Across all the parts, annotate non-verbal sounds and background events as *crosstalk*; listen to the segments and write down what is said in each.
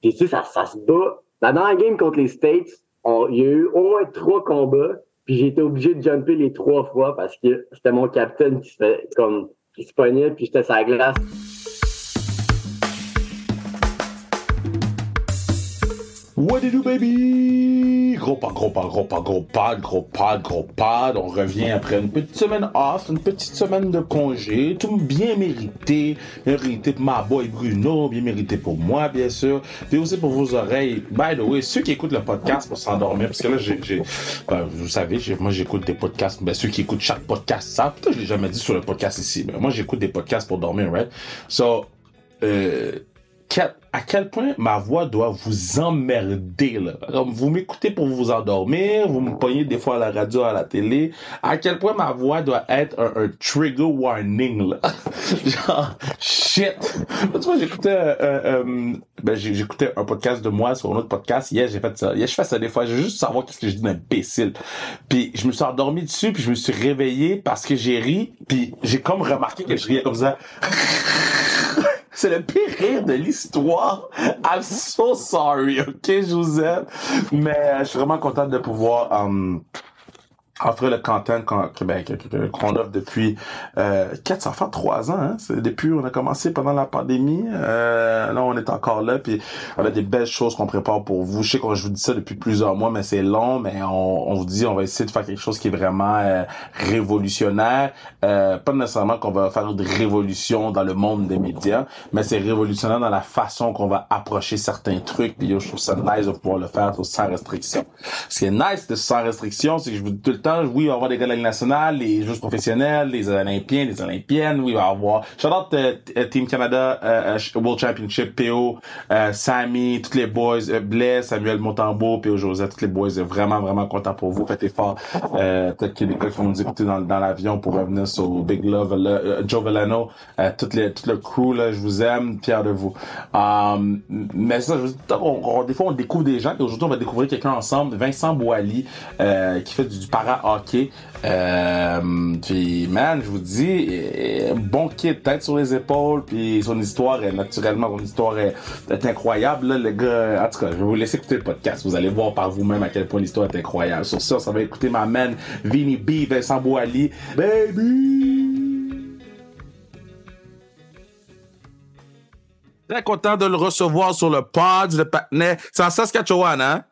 Puis tu sais, ça, ça se bat. Dans la game contre les States, il y a eu au moins trois combats, puis j'ai été obligé de jumper les trois fois parce que c'était mon capitaine qui se comme qui se pognait, puis j'étais la glace. What do you do, baby? Gros pas, gros pas, gros pas, gros pas, gros pas, gros pas. On revient après une petite semaine off, une petite semaine de congé. Tout bien mérité. Bien mérité pour ma boy Bruno, bien mérité pour moi, bien sûr. Puis aussi pour vos oreilles. By the way, ceux qui écoutent le podcast pour s'endormir, parce que là, j'ai, ben, vous savez, moi, j'écoute des podcasts. Ben, ceux qui écoutent chaque podcast ça. Je l'ai jamais dit sur le podcast ici, mais moi, j'écoute des podcasts pour dormir, right? So, euh, à quel point ma voix doit vous emmerder là. vous m'écoutez pour vous endormir, vous me pognez des fois à la radio, à la télé. À quel point ma voix doit être un, trigger warning là. *laughs* Genre shit. Tu vois, j'écoutais euh, euh, ben, j'écoutais un podcast de moi sur un autre podcast. Hier, j'ai fait ça. Hier, je fais ça des fois. Je veux juste savoir qu'est-ce que je dis d'imbécile. Puis je me suis endormi dessus, puis je me suis réveillé parce que j'ai ri, puis j'ai comme remarqué que je riais comme ça. *laughs* C'est le pire rire de l'histoire. I'm so sorry, ok, aime. Mais je suis vraiment content de pouvoir um, offrir le qu'on ben, qu'on offre depuis euh, 4 ça fait trois ans hein? depuis on a commencé pendant la pandémie. Euh, là on est encore là puis on a des belles choses qu'on prépare pour vous. Je sais que je vous dis ça depuis plusieurs mois mais c'est long mais on, on vous dit on va essayer de faire quelque chose qui est vraiment euh, révolutionnaire. Euh, pas nécessairement qu'on va faire une révolution dans le monde des médias mais c'est révolutionnaire dans la façon qu'on va approcher certains trucs puis je trouve ça nice de pouvoir le faire sans restriction. Ce qui est nice de sans restriction c'est que je vous dis tout le temps oui, il va y avoir des gars de les joueurs professionnels, les Olympiens, les Olympiennes. Oui, il va y avoir. Shout out euh, Team Canada, euh, euh, World Championship, PO, Sammy, tous les boys, Blaise, Samuel Montambeau, PO Joseph, tous les boys. Vraiment, vraiment content pour vous. Faites effort. Peut-être qu'il y a des gars qui vont nous écouter dans, l'avion pour revenir sur Big Love, Joe Vellano, toutes les, tout le crew, là, je vous aime, fier de vous. Um, mais ça, on, des fois, on découvre des gens, et aujourd'hui, on va découvrir quelqu'un ensemble, Vincent Boali, qui fait du, du para hockey. Euh, puis man, je vous dis, euh, bon kid, tête sur les épaules, puis son histoire est naturellement, son histoire est, incroyable. Là, le gars, en tout cas, je vais vous laisser écouter le podcast. Vous allez voir par vous-même à quel point l'histoire est incroyable. Sur ça, ça va écouter ma man Vinny B, Vincent Boali, baby. Très content de le recevoir sur le pod, le patinet. C'est en Saskatchewan, hein?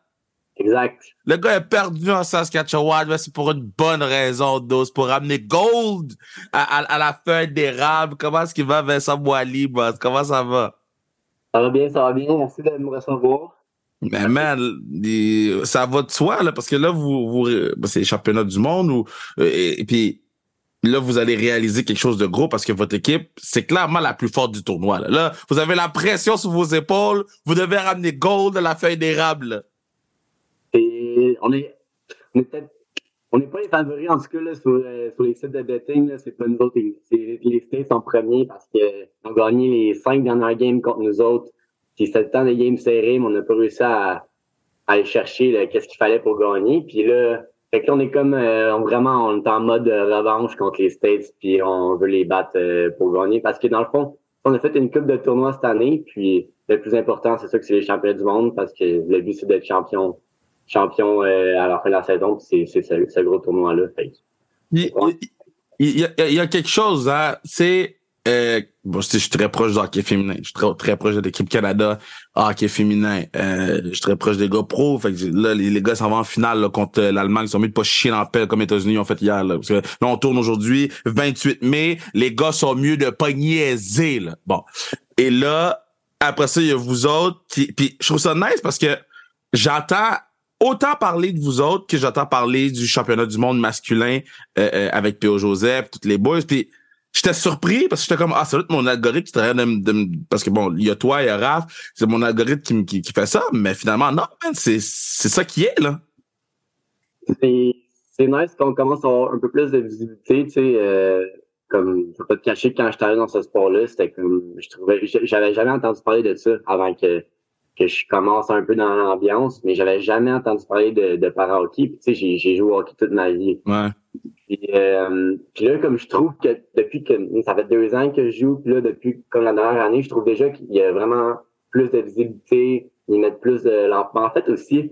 Exact. Le gars est perdu en Saskatchewan, mais c'est pour une bonne raison, C'est pour ramener Gold à, la feuille d'érable. Comment est-ce qu'il va, Vincent Boily, boss? Comment ça va? Ça va bien, ça va bien. Merci de me recevoir. Mais man, ça va de soi, là, parce que là, vous, vous ben, c'est les championnats du monde, ou, et, puis là, vous allez réaliser quelque chose de gros parce que votre équipe, c'est clairement la plus forte du tournoi. Là, là vous avez la pression sur vos épaules, vous devez ramener Gold à la feuille d'érable on est, on n'est pas les favoris, en tout cas, là, sur, euh, sur les sites de betting. C'est pas nous autres. Les States en premier parce qu'ils ont gagné les cinq dernières games contre nous autres. Puis c'était le temps des games serrés, mais on n'a pas réussi à, aller chercher qu'est-ce qu'il fallait pour gagner. Puis là, fait que on est comme euh, vraiment en mode revanche contre les States, puis on veut les battre euh, pour gagner. Parce que dans le fond, on a fait une coupe de tournoi cette année, puis le plus important, c'est ça que c'est les champions du monde, parce que le but, c'est d'être champion champion euh, à la fin de la saison. C'est ce, gros tournoi-là. Il, il, y a, quelque chose, hein, c'est euh, bon, je suis très proche du hockey féminin. Je suis très, très proche de l'équipe Canada hockey féminin. Euh, je suis très proche des gars pro. Fait que là, les, gars s'en vont en finale contre l'Allemagne. Ils sont mis de pas chier la pelle comme les États-Unis ont fait hier. Là, parce que là, on tourne aujourd'hui, 28 mai. Les gars sont mieux de pas niaiser. Là. Bon. Et là, après ça, il y a vous autres. Qui, puis je trouve ça nice parce que j'entends autant parler de vous autres que j'entends parler du championnat du monde masculin euh, euh, avec P.O. Joseph, toutes les boys. Puis j'étais surpris parce que j'étais comme ah c'est mon algorithme qui travaille de, parce que bon il y a toi il y a Raph c'est mon algorithme qui, qui, fait ça mais finalement non c'est c'est ça qui est là c'est nice qu'on commence à avoir un peu plus de visibilité tu sais euh, comme je peux pas te cacher quand j'étais allé dans ce sport là c'était comme je trouvais j'avais jamais entendu parler de ça avant que que je commence un peu dans l'ambiance, mais j'avais jamais entendu parler de, de para-hockey. tu sais, j'ai, joué au hockey toute ma vie. Ouais. Euh, puis, là, comme je trouve que depuis que ça fait deux ans que je joue, puis là, depuis comme la dernière année, je trouve déjà qu'il y a vraiment plus de visibilité. ils mettent plus de l'enfant. En fait aussi,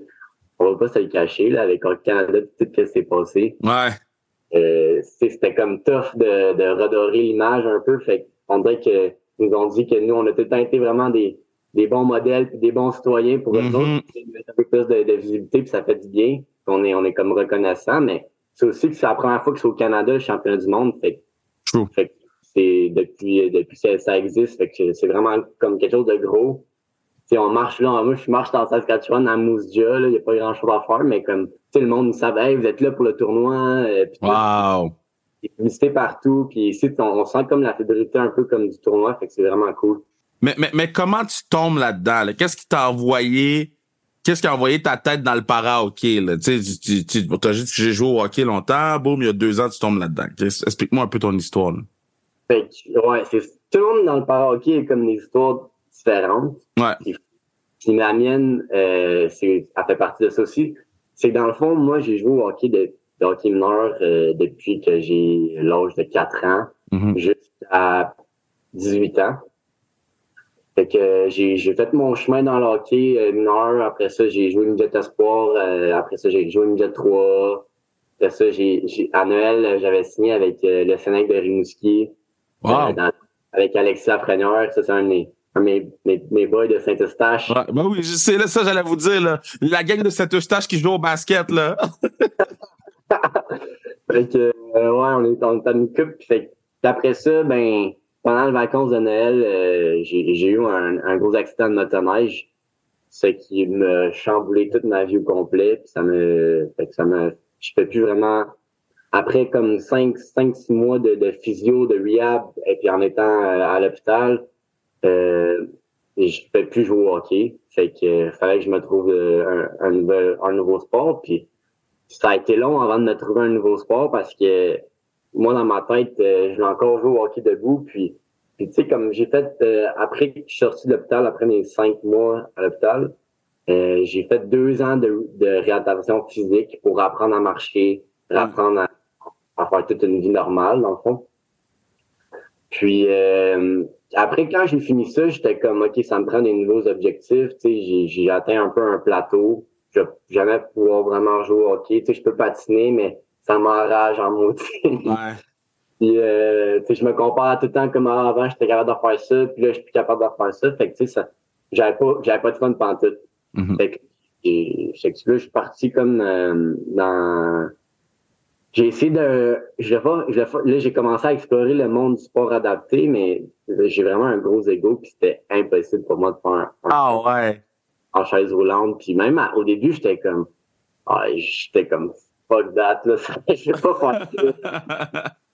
on va pas se le cacher, là, avec le Canada, tout ce qui s'est passé. Ouais. Euh, c'était comme tough de, de redorer l'image un peu. Fait on dirait que nous ont dit que nous, on a tout le temps été vraiment des, des bons modèles puis des bons citoyens pour eux Mhm. autres. Puis mettre un peu plus de, de visibilité, puis ça fait du bien. On est, on est comme reconnaissant, mais c'est aussi que c'est la première fois que je suis au Canada, le championnat du monde. Fait, True. fait c'est depuis, depuis que ça existe. Fait que c'est vraiment comme quelque chose de gros. Tu sais, on marche là, moi je marche dans Saskatchewan, à Moose Jaw, là, il n'y a pas grand chose à faire, mais comme tu sais, le monde, savent, hey, vous êtes là pour le tournoi, euh, tout. Wow. Publicité partout, puis ici, on, on sent comme la fidélité un peu comme du tournoi, fait que c'est vraiment cool. Mais, mais, mais comment tu tombes là-dedans? là? Qu'est-ce qui t'a envoyé? Qu'est-ce qui a envoyé ta tête dans le para-hockey? là? Tu tu, as que j'ai joué au hockey longtemps, boum, il y a deux ans, tu tombes là-dedans. Explique-moi un peu ton histoire. là. Fait que, ouais, c'est, tout le monde dans le para-hockey a comme des histoires différentes. Ouais. Puis la mienne, euh, c'est, elle fait partie de ça aussi. C'est que dans le fond, moi, j'ai joué au hockey de, de hockey mineur euh, depuis que j'ai l'âge de 4 ans Mhm. jusqu'à 18 ans. Fait que euh, j'ai, j'ai fait mon chemin dans le hockey euh, mineur. Après ça, j'ai joué midget espoir. Euh, après ça, j'ai joué midget 3. Après ça, j'ai, j'ai, à Noël, j'avais signé avec le Sénèque de Rimouski. Wow. Dans- avec Alexis Lafrenière, ça c'est un de mes, de mes, mes, boys de Saint-Eustache. Ouais, ben oui, sais, là, ça, j'allais vous dire, là. La gang de cette eustache qui joue au basket, là. *laughs* Fait que, euh, ouais, on est, on est en une coupe. Fait que, après ça, ben, pendant les vacances de Noël, euh, j'ai eu un, un gros accident de motoneige. Ce qui me chamboulé toute ma vie au complet. Puis ça me, fait que ça me, je fais plus vraiment, après comme 5, 5, 6 mois de, de physio, de rehab, et puis en étant euh, à l'hôpital, euh, je fais plus jouer au hockey. Fait que, euh, fallait que je me trouve euh, un, un, nouvel, un nouveau sport. Puis ça a été long avant de me trouver un nouveau sport parce que moi, dans ma tête, euh, je voulais encore jouer au hockey debout. Puis, puis tu sais, comme j'ai fait, euh, après que je suis sorti de l'hôpital, après mes cinq mois à l'hôpital, euh, j'ai fait deux ans de, de réadaptation physique pour apprendre à marcher, apprendre à, à faire toute une vie normale, dans le fond. Puis euh, après, quand j'ai fini ça, j'étais comme OK, ça me prend des nouveaux objectifs. Tu sais, j'ai, j'ai atteint un peu un plateau. Je vais jamais pouvoir vraiment jouer au hockey. Tu sais, je peux patiner, mais ça m'enrage en maudit. Ouais. *laughs* Puis euh, je me compare tout le temps comme avant, j'étais capable de faire ça, puis là, je suis plus capable de faire ça. Fait que tu sais, ça, j'avais pas, j'avais pas de fun pantoute. Mhm. Fait que, j'ai- fait que là, je suis parti comme euh, dans. J'ai essayé de. Je pas- je pas- là, j'ai commencé à explorer le monde du sport adapté, mais j'ai vraiment un gros ego, puis c'était impossible pour moi de faire un, un Ah ouais. en chaise roulante. Puis même à- au début, j'étais comme. Ah, j'étais comme fuck that, là. *laughs* Je vais pas faire ça. *laughs*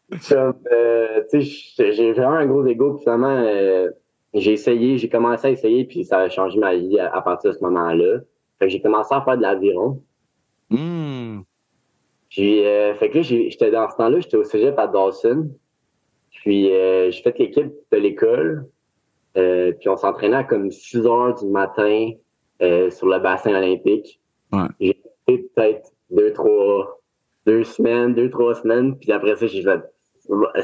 Euh, j'ai- vraiment un gros ego. Puis finalement, euh, j'ai essayé, j'ai commencé à essayer, puis ça a changé ma vie à, à partir de ce moment-là. Fait que j'ai commencé à faire de l'aviron. Hmm. Puis, euh, fait que là, j'étais dans ce temps-là, j'étais au cégep à Dawson. Puis, euh, j'ai fait l'équipe de l'école. Puis, on s'entraînait à comme 6 heures du matin sur le bassin olympique. Ouais. J'ai fait peut-être deux, trois, deux semaines, deux, trois semaines. Puis après ça, j'ai fait,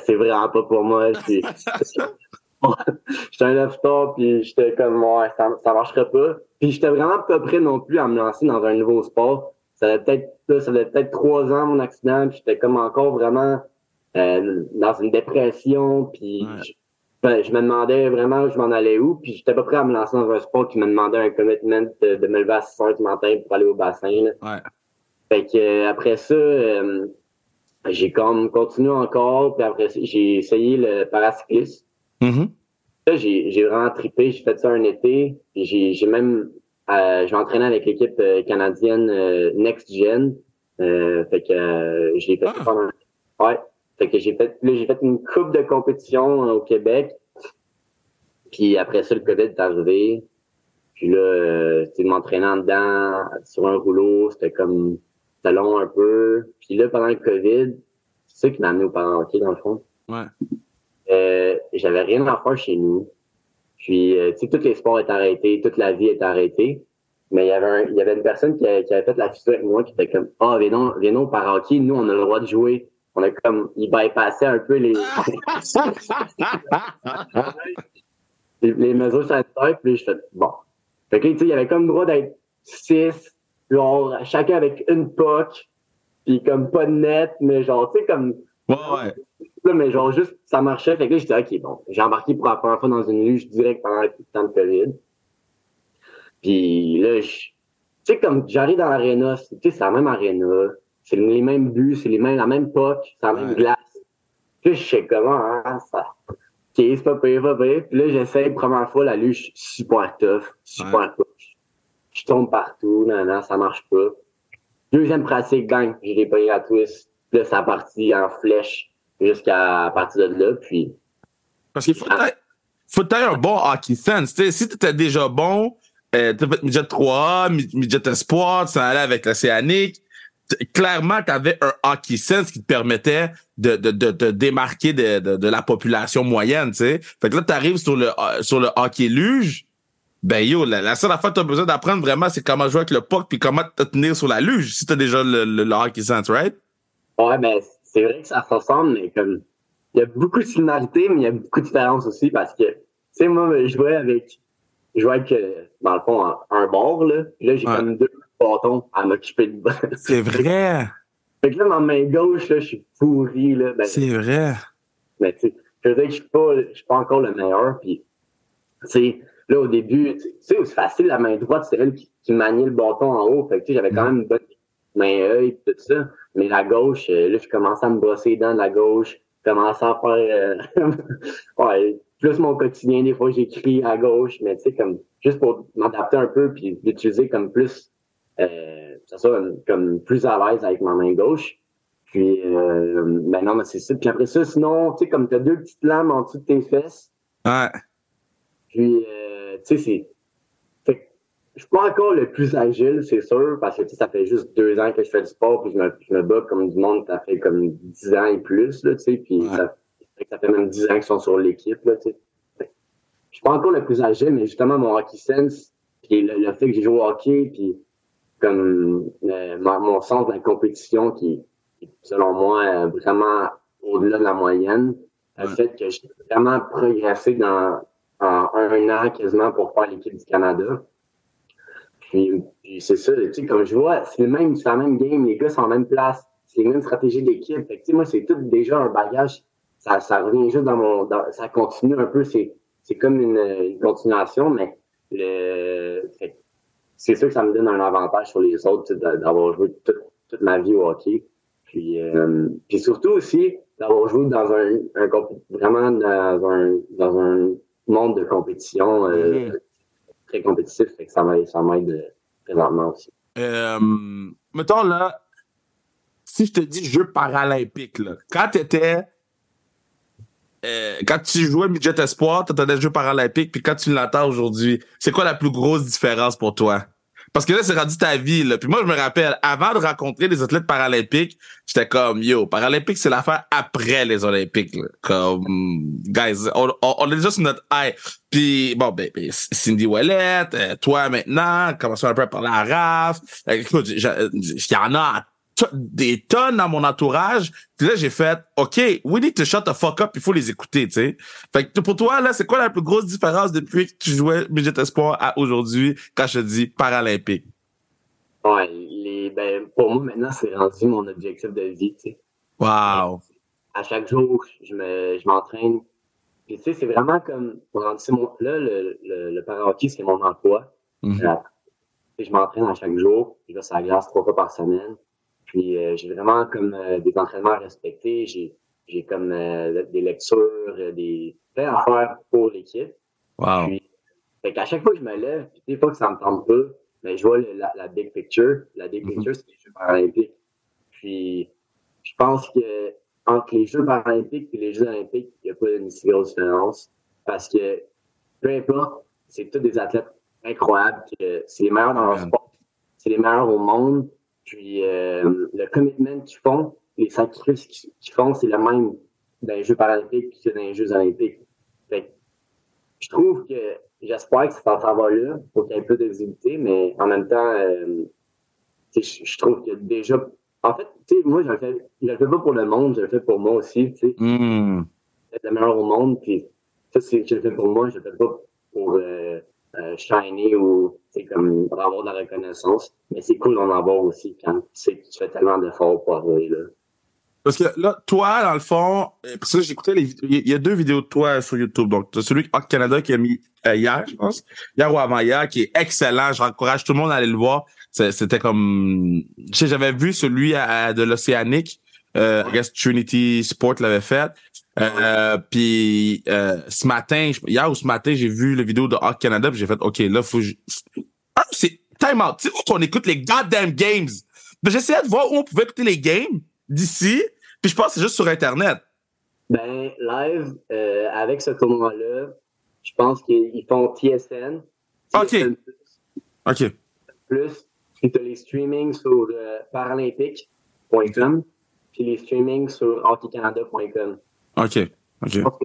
c'est vraiment pas pour moi. Puis, *laughs* *laughs* j'étais un lefter, puis j'étais comme, ouais, ça, ça marcherait pas. Puis, j'étais vraiment pas prêt non plus à me lancer dans un nouveau sport ça avait peut-être ça peut-être trois ans mon accident puis j'étais comme encore vraiment euh, dans une dépression puis Ouais. je, ben, je me demandais vraiment où je m'en allais où puis j'étais pas prêt à me lancer dans un sport qui me demandait un commitment de, de me lever à 6 heures du matin pour aller au bassin là. Ouais. Fait que euh, après ça euh, j'ai comme continué encore puis après ça, j'ai essayé le paracyclisme Mhm. Là, j'ai j'ai vraiment trippé. J'ai fait ça un été. J'ai j'ai même euh, j'ai entraîné avec l'équipe euh, canadienne euh, Next Gen. Euh, fait que euh, l'ai fait Ah. pendant. Ouais. Fait que j'ai fait là, j'ai fait une coupe de compétition au Québec. Puis après ça, le COVID est arrivé. Puis là, euh, en dedans sur un rouleau, c'était comme long un peu. Puis là, pendant le COVID, c'est ça qui m'a amené au parahockey dans le fond. Ouais. Euh, j'avais rien à faire chez nous. Puis, euh, tu sais, tous les sports étaient arrêtés, toute la vie est arrêtée. Mais il y avait un, il y avait une personne qui, a- qui avait fait la physio avec moi qui était comme, ah, viens donc, viens donc au parahockey, nous, on a le droit de jouer. On a comme, il bypassait un peu les, *laughs* les, les mesures sanitaires. Puis je fais, bon. Fait que, tu sais, il y avait comme le droit d'être six, genre, chacun avec une puck, puis comme pas de net, mais genre, tu sais, comme. Ouais, ouais. Là, mais genre, juste, ça marchait. Fait que là, j'étais, OK, bon, j'ai embarqué pour la première fois dans une luge direct pendant le temps de COVID. Puis là, je, tu sais, comme j'arrive dans l'aréna, tu sais, c'est la même aréna, c'est les mêmes buts, c'est les mêmes, la même puck, c'est la même Ouais. glace. Puis je sais comment, hein, ça. OK, c'est pas pire, pas pire. Puis là, j'essaye, première fois, la luge, super tough, super tough. Je tombe partout, non, non, ça marche pas. Deuxième pratique, bang, j'ai les payé à twist. Là, ça a parti en flèche jusqu'à partir de là, puis Parce qu'il faut que t'aies- faut un bon hockey sense. Tu si t'étais déjà bon, euh, t'as fait midget 3A, mi- midget espoir, tu t'en allais avec l'océanique, clairement, t'avais un hockey sense qui te permettait de, de, de, de démarquer de, de, de la population moyenne, tu sais. Fait que là, t'arrives sur le, euh, sur le hockey luge, ben yo, la, la seule affaire que t'as besoin d'apprendre vraiment, c'est comment jouer avec le puck puis comment te tenir sur la luge si t'as déjà le, le, le hockey sense, right? Ouais, ben, c'est vrai que ça se ressemble, mais comme, il y a beaucoup de similarités, mais il y a beaucoup de différences aussi parce que, tu sais, moi, je jouais avec, je jouais avec, euh, dans le fond, un, un bord, là. Là, j'ai Ouais. comme deux bâtons à m'occuper de. *laughs* C'est vrai. fait que là, ma main gauche, là, je suis pourri, là. Ben, C'est vrai. mais tu sais, je veux dire que je suis pas, je suis pas encore le meilleur, puis, tu sais, là, au début, tu sais, c'est facile, la main droite, c'est elle qui, qui maniait le bâton en haut, fait que, tu sais, j'avais quand même une bonne main œil, pis tout ça, mais la gauche, euh, là, je commençais à me brosser les dents de la gauche, je commençais à faire, euh, *laughs* ouais, plus mon quotidien, des fois, j'écris à gauche, mais tu sais, comme, juste pour m'adapter un peu, puis l'utiliser comme plus, euh, ça soit comme plus à l'aise avec ma main gauche. Puis, euh, ben non, mais c'est ça. Puis après ça, sinon, tu sais, comme t'as deux petites lames en dessous de tes fesses, Ouais. puis, euh, tu sais, c'est... Je suis pas encore le plus agile, c'est sûr, parce que, ça fait juste deux ans que je fais du sport, puis je me, je me bats comme du monde, ça fait comme dix ans et plus, là, tu sais, puis Ouais. ça, fait que ça fait même dix ans qu'ils sont sur l'équipe, là, tu sais. Je suis pas encore le plus agile, mais justement, mon hockey sense, puis le, le fait que j'ai joué au hockey, puis comme euh, mon, sens de la compétition qui, qui, selon moi, euh, vraiment au-delà de la moyenne, a Ouais. fait que j'ai vraiment progressé dans en un an quasiment pour faire l'équipe du Canada. Puis, c'est ça, tu sais, comme je vois, c'est le même, c'est la même game, les gars sont en même place, c'est les mêmes stratégies d'équipe. Fait que, tu sais, moi, c'est tout déjà un bagage, ça, ça revient juste dans mon, ça continue un peu, c'est, c'est comme une, une continuation, mais le, c'est sûr que ça me donne un avantage sur les autres, d'avoir joué toute, toute ma vie au hockey. Puis, euh, puis surtout aussi, d'avoir joué dans un, un vraiment dans un, dans un monde de compétition euh, Mhm. très compétitif, fait que ça m'aide, ça m'aide euh, présentement aussi. Euh, mettons là, si je te dis Jeux paralympiques, là, quand t'étais. Euh, quand tu jouais midget espoir, t'attendais les Jeux paralympiques, puis quand tu l'entends aujourd'hui, c'est quoi la plus grosse différence pour toi? Parce que là, c'est rendu ta vie, là. Puis moi, je me rappelle, avant de rencontrer les athlètes paralympiques, j'étais comme, yo, paralympiques, c'est l'affaire après les Olympiques, là. Comme, guys, on, on, on est déjà sur notre high. Puis, bon, ben, ben, Cindy Ouellette, euh, toi maintenant, commençons un peu à parler à Raph. Euh, écoute, y en a to- des tonnes dans mon entourage. Puis là, j'ai fait, OK, we need to shut the fuck up, il faut les écouter, tu sais. Fait que pour toi, là, c'est quoi la plus grosse différence depuis que tu jouais Midget Espoir à aujourd'hui quand je te dis paralympique? Ouais, les, ben, pour moi, maintenant, c'est rendu mon objectif de vie, tu sais. Wow. À chaque jour, je me, je m'entraîne. Puis, tu sais, c'est vraiment comme, mon, là, le, le, le para-hockey, c'est mon emploi. Mhm. Euh, je m'entraîne à chaque jour. Je vais sur la glace trois fois par semaine. Puis euh, j'ai vraiment comme euh, des entraînements à respecter. J'ai j'ai comme euh, des lectures, des plein d'affaires pour l'équipe. Wow. Puis, fait qu'à chaque fois que je me lève, puis des fois que ça me tente pas, mais je vois le- la, la big picture. La big Mhm. picture, c'est les Jeux paralympiques. Puis je pense que entre les Jeux paralympiques et les Jeux olympiques, il n'y a pas une si grosse différence. Parce que peu importe, c'est tous des athlètes incroyables. que C'est les meilleurs dans leur sport. C'est les meilleurs au monde. Puis euh, le commitment qu'ils font, les sacrifices qu'ils font, c'est le même dans les Jeux paralympiques que dans les Jeux olympiques. Fait que je trouve que j'espère que ça s'en va là pour qu'il y ait un peu d'exhibité, mais en même temps, euh, je je trouve que déjà. En fait, tu sais, moi, je le fais, je le fais pas pour le monde, je le fais pour moi aussi, Hmm. être le meilleur au monde, puis ça, c'est, je le fais pour moi, je le fais pas pour euh, euh, shiny ou comme avoir de la reconnaissance. Mais c'est cool d'en avoir aussi quand tu fais tellement d'efforts pour arriver là. Parce que là, toi, dans le fond, euh, parce que j'écoutais les il y a deux vidéos de toi sur YouTube. Donc, as celui Hot Canada qui a mis euh, hier, je pense. Hier ou avant-hier, qui est excellent. J'encourage tout le monde à aller le voir. C'était comme, j'avais vu celui de l'Océanique. Euh, I guess Trinity Sport l'avait fait. Euh, puis euh, ce matin, hier ou ce matin, j'ai vu la vidéo de Hot Canada, puis j'ai fait OK, là faut ah, c'est time out. Tu sais où on écoute les goddamn games. J'essayais de voir où on pouvait écouter les games d'ici, puis je pense que c'est juste sur internet. Ben live euh, avec ce tournoi-là, je pense qu'ils font TSN. TSN OK. OK. Plus, tu les streamings sur paralympique.com, puis les streamings sur hockeycanada.com. OK. OK. Je pense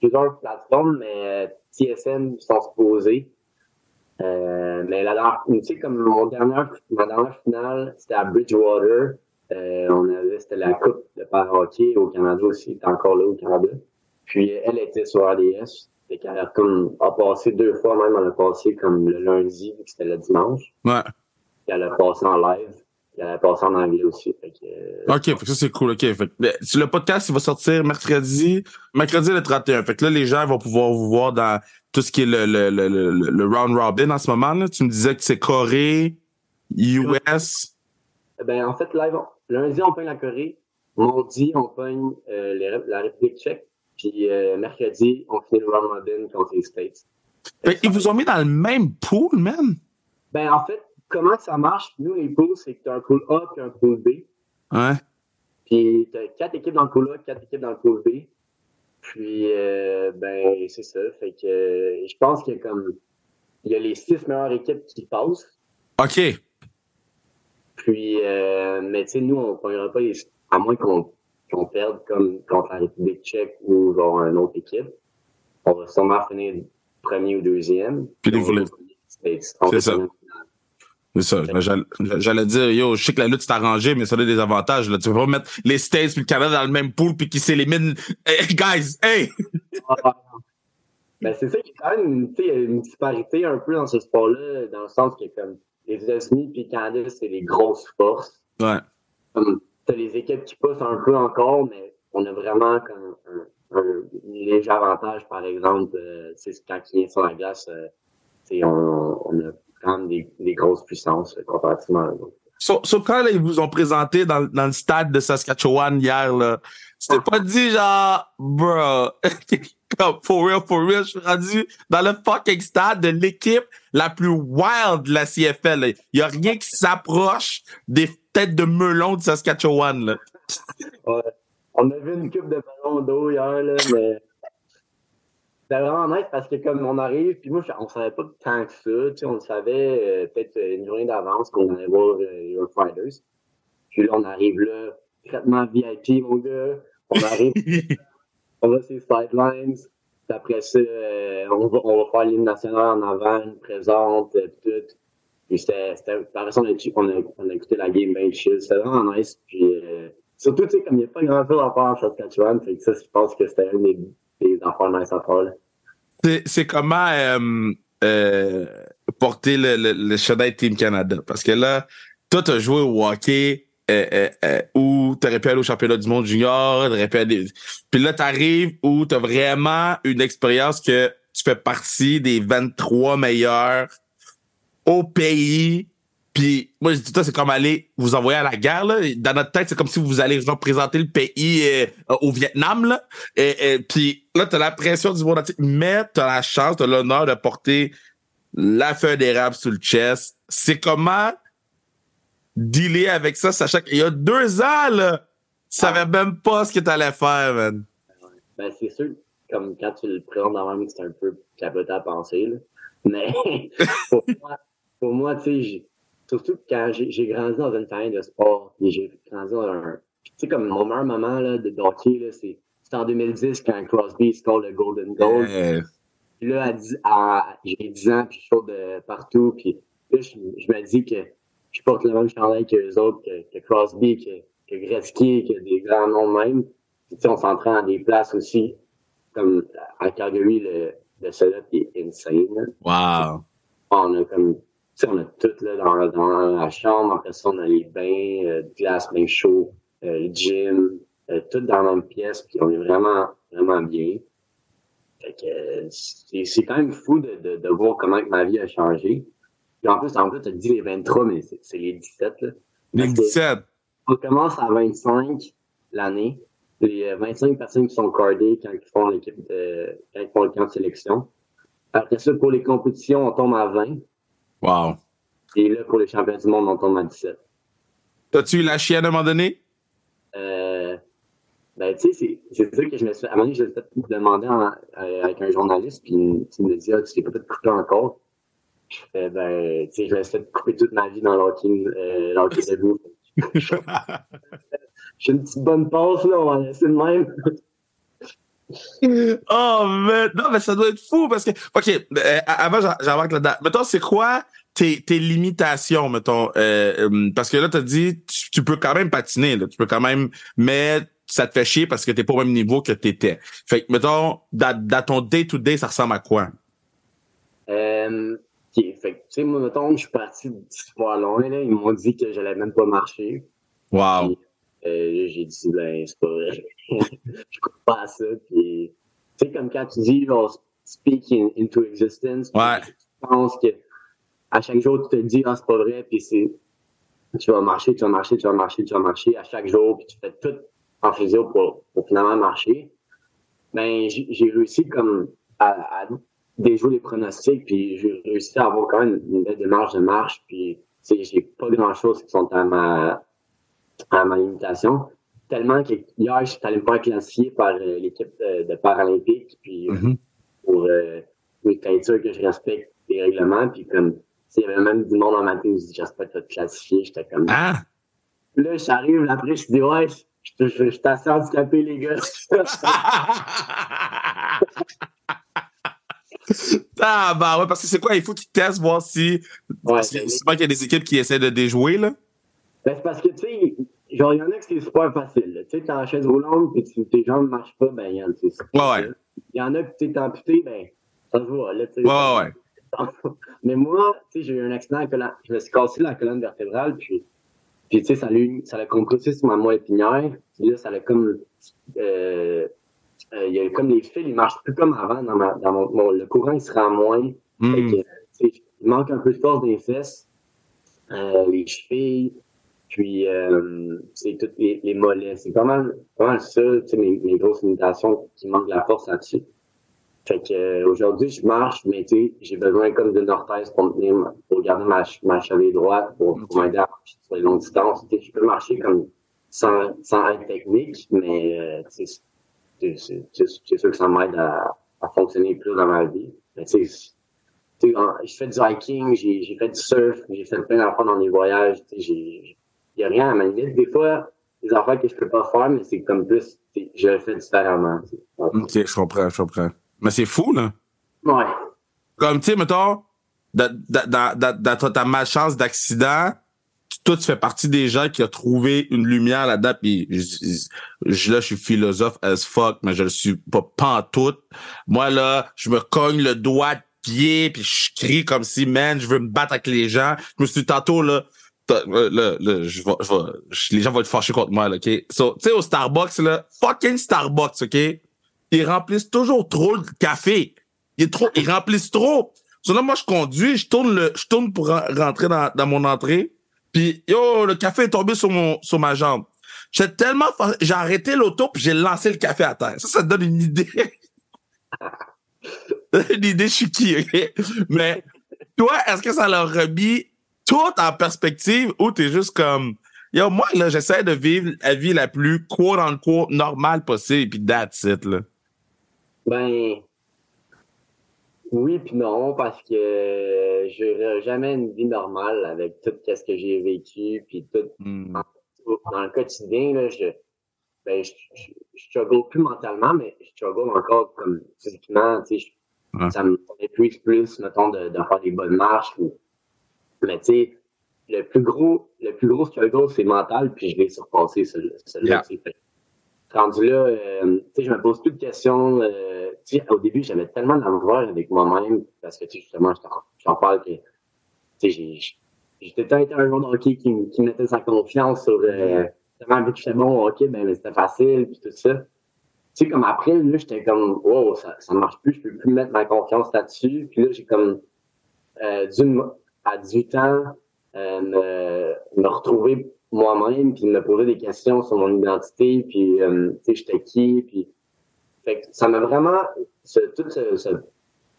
plusieurs plateformes, mais euh, TSN sont supposés. Euh, mais la dernière, tu sais, comme mon dernière, ma dernière finale, c'était à Bridgewater. Euh, on avait, c'était la Coupe de hockey au Canada aussi, était encore là au Canada. Puis elle était sur RDS. et qu'elle a comme a passé deux fois même, elle a passé comme le lundi, vu que c'était le dimanche. Ouais. Puis elle a passé en live. Passé en anglais aussi. Fait que, euh, OK, fait que ça c'est cool. OK. Fait le podcast, il va sortir mercredi, mercredi le 31. Fait que là, les gens vont pouvoir vous voir dans tout ce qui est le, le, le, le, round robin en ce moment. Là. Tu me disais que c'est Corée, US. Ben, en fait, live, lundi, on pogne la Corée. Mardi, on pogne euh, la République tchèque. Puis euh, mercredi, on finit le round robin contre les States. Fait ils vous ont mis dans le même pool, même? Ben, en fait, comment ça marche, nous, les poules, c'est que tu as un pool A et un pool B. Ouais. Puis tu as quatre équipes dans le pool A, quatre équipes dans le pool B. Puis, euh, ben, c'est ça. Fait que euh, je pense qu'il y a comme. Il y a les six meilleures équipes qui passent. OK. Puis, euh, mais tu sais, nous, on ne prendra pas les. À moins qu'on perde comme contre la République tchèque ou genre une autre équipe. On va sûrement finir premier ou deuxième. Puis, les voulez. C'est ça. C'est ça. J'allais dire, yo, je sais que la lutte s'est arrangée, mais ça a des avantages. Là. Tu peux pas mettre les States et le Canada dans le même pool puis qu'ils s'éliminent. Hey, guys, hey! ben, c'est ça qui est quand même une, une disparité un peu dans ce sport-là, dans le sens que comme les États-Unis et le Canada, c'est les grosses forces. Ouais. Comme, t'as les équipes qui poussent un peu encore, mais on a vraiment comme un, un, léger avantage, par exemple, euh, quand il vient sur la glace, euh, on, on a des, grosses puissances euh, comparativement à eux. So, quand ils vous ont présenté dans, dans, le stade de Saskatchewan hier, là, c'était pas dit genre, bro, *laughs* for real, for real, je suis rendu dans le fucking stade de l'équipe la plus wild de la CFL. Il y a rien qui s'approche des têtes de melon de Saskatchewan. Là. Ouais. On a vu une coupe de melon d'eau hier, là, mais c'était vraiment nice parce que comme on arrive, puis moi, on savait pas tant que ça. Tu sais, on le savait euh, peut-être une journée d'avance qu'on allait voir les euh, Fighters. Puis là, on arrive là, traitement VIP, mon gars. On arrive, *laughs* on va sur les sidelines. Puis après ça, euh, on, va, on va faire l'hymne nationale en avant, une présente, tout. Puis c'était, par exemple, on a, on, a, écouté la game bien chill. C'était vraiment nice. Puis surtout, tu sais, comme il n'y a pas grand-chose à faire en Saskatchewan, fait que ça, je pense que c'était un des c'est comment euh, euh, porter le, le, le Team Canada? Parce que là, toi, tu as joué au hockey euh, où tu aurais pu aller au championnat du monde junior. Puis là, tu arrives où tu as vraiment une expérience que tu fais partie des 23 meilleurs au pays puis moi, je dis c'est comme aller vous envoyer à la guerre. Là. Dans notre tête, c'est comme si vous allez représenter le pays euh, au Vietnam. Là. Et, puis là, t'as la pression du monde entier. Mais t'as la chance, t'as l'honneur de porter la feuille d'érable sur le chest. C'est comment dealer avec ça, sachant qu'il y a deux ans, là, tu savais même pas ce que t'allais faire, man. Ben, c'est sûr, comme quand tu le présentes dans la c'est un peu capoté à penser. Là. Mais *laughs* pour moi, pour moi tu sais, Surtout quand j'ai grandi dans une famille de sport, et j'ai grandi dans un. Tu sais, comme mon meilleur moment là, de hockey, là, c'est en 2010 quand Crosby score le Golden Goal. Puis là, j'ai 10 ans, puis je saute de partout, puis là, je, me dis que je porte le même chandail que les autres, que, Crosby, que, que Gretzky, que des grands noms même. Puis, on s'entraîne dans des places aussi, comme à Calgary, le, le setup est insane. Wow! on a comme, tu sais, on a tout là, dans, dans la chambre. Après ça, on a les bains, euh, glace, bain chaud, euh, gym, euh, tout dans la même pièce. Puis on est vraiment, vraiment bien. Fait que c'est, c'est quand même fou de, de, de voir comment que ma vie a changé. Puis en plus, en plus, tu as dit les 23, mais c'est, c'est les 17. Là. Les 17. On commence à 25 l'année. Les 25 personnes qui sont cardées quand ils font l'équipe de, quand ils font le camp de sélection. Après ça, pour les compétitions, on tombe à 20. Wow. Et là, pour les championnats du monde, on tombe à 17. T'as-tu eu la chienne à un moment donné? Euh, ben, tu sais, c'est, ça que je me suis. À un moment donné, je l'ai fait demander en- euh, avec un journaliste, puis il me dit, ah, tu t'es peut-être coupé encore. Je fais, ben, tu sais, je me suis fait couper toute ma vie dans l'hockey, euh, l'hockey debout. *laughs* J'ai une petite bonne passe, là, on va laisser de même. *laughs* Oh, mais non, mais ça doit être fou parce que, OK, euh, avant, j'embarque là-dedans. Mettons, c'est quoi tes, tes limitations, mettons? euh, euh, parce que là, t'as dit, tu, tu peux quand même patiner, là, tu peux quand même, mais ça te fait chier parce que t'es pas au même niveau que t'étais. Fait que, mettons, dans, dans ton day-to-day, ça ressemble à quoi? Euh, ok, fait que, tu sais, moi, mettons, je suis parti super loin, là. Ils m'ont dit que j'allais même pas marcher. Wow. Euh, j'ai dit, ben, c'est pas vrai. *laughs* je crois pas à ça. Puis, tu sais, comme quand tu dis, genre, speak in- into existence. Ouais. Tu penses que à chaque jour, tu te dis, ah, c'est pas vrai, puis c'est, tu vas marcher, tu vas marcher, tu vas marcher, tu vas marcher à chaque jour, puis tu fais tout en physio pour, pour finalement marcher. Ben, j'ai j'ai réussi comme à, à déjouer les pronostics, puis j'ai réussi à avoir quand même une belle démarche de marche, puis, tu sais, j'ai pas grand chose qui sont à ma, à ma limitation. Tellement que hier, je suis allé me faire classifier par euh, l'équipe de, de Paralympique, puis Mhm. pour euh, une teintures que je respecte les règlements, puis comme, il y avait même du monde en matin qui dit j'espère que tu classifier, j'étais comme, Ah! là, j'arrive, après, je dis, ouais, je, je, je, je suis assez handicapé, les gars. *laughs* ah, bah ouais, parce que c'est quoi? Il faut qu'ils testent, voir si. Ouais, que souvent qu'il y a des équipes qui essaient de déjouer, là. Ben, c'est parce que, tu sais, genre, il y en a que c'est super facile. Tu sais, t'es en chaise roulante, puis tu- tes jambes ne marchent pas, ben, Yann, c'est ça. Ouais, ouais. Il y en a que tu es amputé, ben, ça se voit, là, tu sais. Ouais, ouais. *laughs* Mais moi, tu sais, j'ai eu un accident à la colonne. Je me suis cassé la colonne vertébrale, puis, puis tu sais, ça l'a ça l'a compressé sur ma moelle épinière. Puis là, ça l'a comme. euh, euh, il y a comme les fils, ils marchent plus comme avant dans, ma, dans mon, Le courant, il se rend moins. Fait Hmm. que, tu sais, il manque un peu de force des fesses, euh, les chevilles, puis euh, c'est toutes les, les mollets. C'est pas mal, pas mal ça, tu sais, mes, mes grosses limitations qui manquent de la force là-dessus. Fait que euh, aujourd'hui, je marche, mais tu sais, j'ai besoin comme d'une orthèse pour me tenir, pour garder ma, ma cheville droite, pour, pour m'aider à marcher sur les longues distances. Tu sais, je peux marcher comme sans, sans être technique, mais euh, tu sais, c'est sûr que ça m'aide à, à fonctionner plus dans ma vie. Mais tu sais, je fais du hiking, j'ai fait du surf, j'ai fait plein d'affaires dans mes voyages. J'ai- il n'y a rien à ma limite. Des fois, des affaires que je peux pas faire, mais c'est comme plus, je le fais différemment. Ok, je comprends, je comprends. Mais c'est fou, là. Ouais. Comme, tu sais, mettons, dans, dans, dans, dans- ta, malchance d'accident, toi, tu fais partie des gens qui ont trouvé une lumière là-dedans, puis je, je- là, je suis philosophe as fuck, mais je le suis pas pantoute. Moi, là, je me cogne le doigt de pied, puis je crie comme si, man, je veux me battre avec les gens. Je me suis dit tantôt, là, euh, je vais, je vais- les gens vont être fâchés contre moi, là, OK? So, tu sais, au Starbucks, là, fucking Starbucks, OK? Ils remplissent toujours trop le café. Il est trop, ils remplissent trop. So moi, je conduis, je tourne le, je tourne pour ren- rentrer dans, dans mon entrée. Puis, yo, le café est tombé sur mon, sur ma jambe. J'étais tellement, j'ai arrêté l'auto puis j'ai lancé le café à terre. Ça, ça te donne une idée. *laughs* une idée, je suis qui, ok? Mais, toi, est-ce que ça leur remis tout en perspective ou t'es juste comme, yo, moi, là, j'essaie de vivre la vie la plus quote unquote normale possible puis that's it, là. Ben, oui puis non, parce que je n'aurai jamais une vie normale avec tout ce que j'ai vécu, puis tout Hmm. dans le quotidien, là, je, ben, je, je, je struggle plus mentalement, mais je struggle encore comme physiquement, tu sais, je- Ouais. ça me épuise plus, mettons, de, de faire des bonnes marches. ou- mais tu sais, le plus gros, le plus gros struggle, c'est mental, puis je vais surpasser celui- celui-là. Yeah. rendu là, euh, tu sais, je me pose plus de questions. Euh, tu sais, au début, j'avais tellement d'amour avec moi-même parce que, tu sais, justement, j'en parle que, tu sais, j'étais été un joueur de hockey qui, qui mettait sa confiance sur, euh, tellement vite, je bon, ok, ben, c'était facile, puis tout ça. Tu sais, comme après, là, j'étais comme, wow, ça, ça marche plus, je peux plus mettre ma confiance là-dessus. Puis là, j'ai comme, euh, dû, à 18 ans, euh, me, me retrouver moi-même, puis me poser des questions sur mon identité, puis euh, tu sais, j'étais qui, puis fait que ça m'a vraiment, ce, toute ce, ce,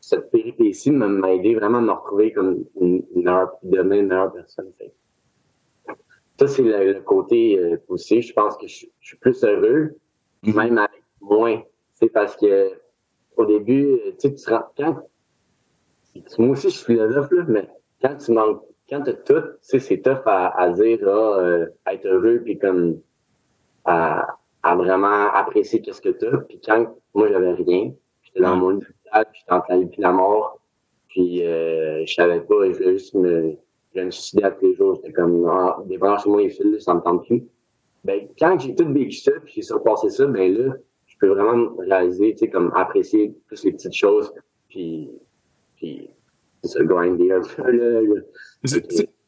cette péripétie m'a aidé vraiment à me retrouver comme une, une meilleure, devenir une meilleure personne. Fait. Ça, c'est le, côté euh, aussi. Je pense que je, suis plus heureux, mm-hmm. même avec moins. C'est parce que au début, tu sais, tu te rends, quand, moi aussi, je suis philosophe, là, mais quand tu manques quand t'as tout, tu sais, c'est tough à, à dire, ah, euh, être heureux, puis comme à, à vraiment apprécier qu'est-ce que t'as. Puis quand moi j'avais rien, j'étais dans mon hôpital, j'étais entre la vie et la mort, puis euh, je savais pas, je voulais juste me, je me suicider à tous les jours. J'étais comme, ah, débranche-moi les fils, ça me tente plus. Ben, quand j'ai tout vécu ça, puis j'ai surpassé ça, ben là, je peux vraiment réaliser, tu sais, comme apprécier plus les petites choses, puis, puis se grinder un peu, là.